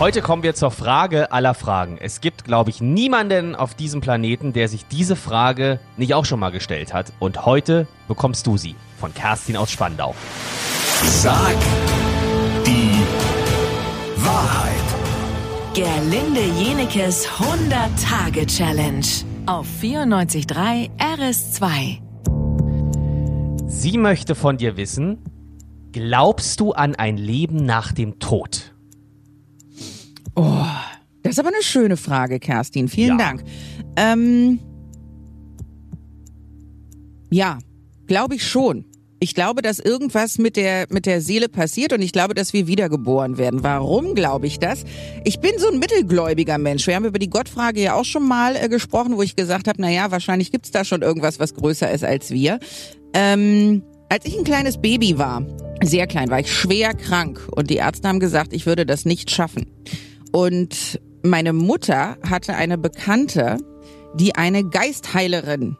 Heute kommen wir zur Frage aller Fragen. Es gibt, glaube ich, niemanden auf diesem Planeten, der sich diese Frage nicht auch schon mal gestellt hat. Und heute bekommst du sie von Kerstin aus Spandau. Sag die Wahrheit. Gerlinde Jenekes 100-Tage-Challenge auf 94.3 RS2. Sie möchte von dir wissen, glaubst du an ein Leben nach dem Tod? Oh, das ist aber eine schöne Frage, Kerstin. Vielen Ja. Dank. Ähm, ja, glaube ich schon. Ich glaube, dass irgendwas mit der, mit der Seele passiert und ich glaube, dass wir wiedergeboren werden. Warum glaube ich das? Ich bin so ein mittelgläubiger Mensch. Wir haben über die Gottfrage ja auch schon mal äh, gesprochen, wo ich gesagt habe, na ja, wahrscheinlich gibt's da schon irgendwas, was größer ist als wir. Ähm, als ich ein kleines Baby war, sehr klein, war ich schwer krank und die Ärzte haben gesagt, ich würde das nicht schaffen. Und meine Mutter hatte eine Bekannte, die eine Geistheilerin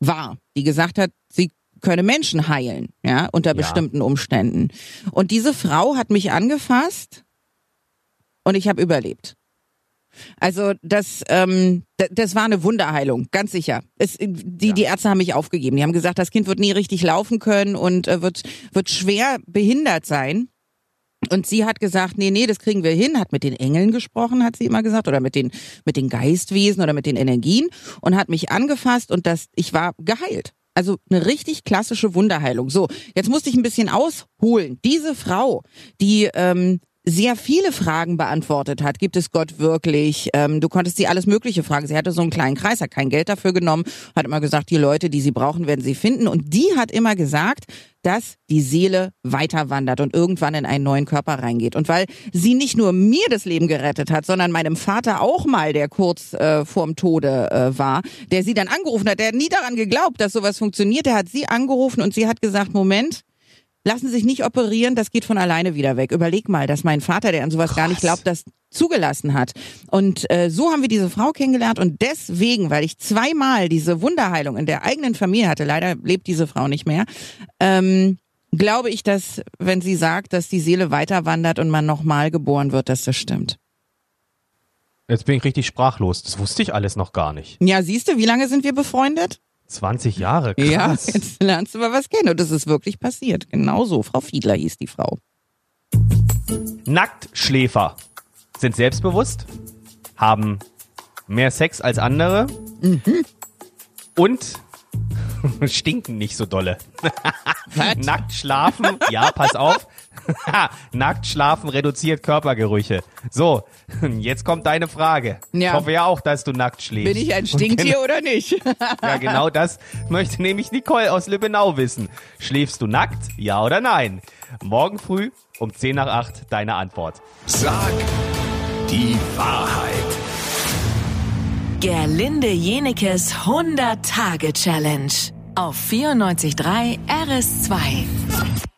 war, die gesagt hat, sie könne Menschen heilen, ja, unter Ja. bestimmten Umständen. Und diese Frau hat mich angefasst und ich habe überlebt. Also das, ähm, das war eine Wunderheilung, ganz sicher. Es, die, Ja. die Ärzte haben mich aufgegeben. Die haben gesagt, das Kind wird nie richtig laufen können und äh, wird, wird schwer behindert sein. Und sie hat gesagt, nee, nee, das kriegen wir hin, hat mit den Engeln gesprochen, hat sie immer gesagt, oder mit den, mit den Geistwesen oder mit den Energien und hat mich angefasst und das, ich war geheilt. Also eine richtig klassische Wunderheilung. So, jetzt musste ich ein bisschen ausholen. Diese Frau, die ähm, sehr viele Fragen beantwortet hat. Gibt es Gott wirklich? Ähm, du konntest sie alles Mögliche fragen. Sie hatte so einen kleinen Kreis, hat kein Geld dafür genommen, hat immer gesagt, die Leute, die sie brauchen, werden sie finden. Und die hat immer gesagt, dass die Seele weiter wandert und irgendwann in einen neuen Körper reingeht. Und weil sie nicht nur mir das Leben gerettet hat, sondern meinem Vater auch mal, der kurz äh, vorm Tode äh, war, der sie dann angerufen hat, der hat nie daran geglaubt, dass sowas funktioniert, der hat sie angerufen und sie hat gesagt, Moment, lassen Sie sich nicht operieren, das geht von alleine wieder weg. Überleg mal, dass mein Vater, der an sowas gar nicht Krass. glaubt, das zugelassen hat. Und äh, so haben wir diese Frau kennengelernt und deswegen, weil ich zweimal diese Wunderheilung in der eigenen Familie hatte, leider lebt diese Frau nicht mehr, ähm, glaube ich, dass, wenn sie sagt, dass die Seele weiter wandert und man nochmal geboren wird, dass das stimmt. Jetzt bin ich richtig sprachlos. Das wusste ich alles noch gar nicht. Ja, siehst du, wie lange sind wir befreundet? 20 Jahre, Ja, krass. jetzt lernst du mal was kennen und das ist wirklich passiert. Genau so. Frau Fiedler hieß die Frau. Nacktschläfer sind selbstbewusst, haben mehr Sex als andere und stinken nicht so dolle. Nackt schlafen, ja, pass auf. Nackt schlafen reduziert Körpergerüche. So, jetzt kommt deine Frage. Ja. Ich hoffe ja auch, dass du nackt schläfst. Bin ich ein Stinktier oder nicht? Ja, genau das möchte nämlich Nicole aus Lübbenau wissen. Schläfst du nackt? Ja oder nein? Morgen früh um 10 nach 8 deine Antwort. Sag die Wahrheit. Gerlinde Jenekes 100-Tage-Challenge auf 94.3 RS2.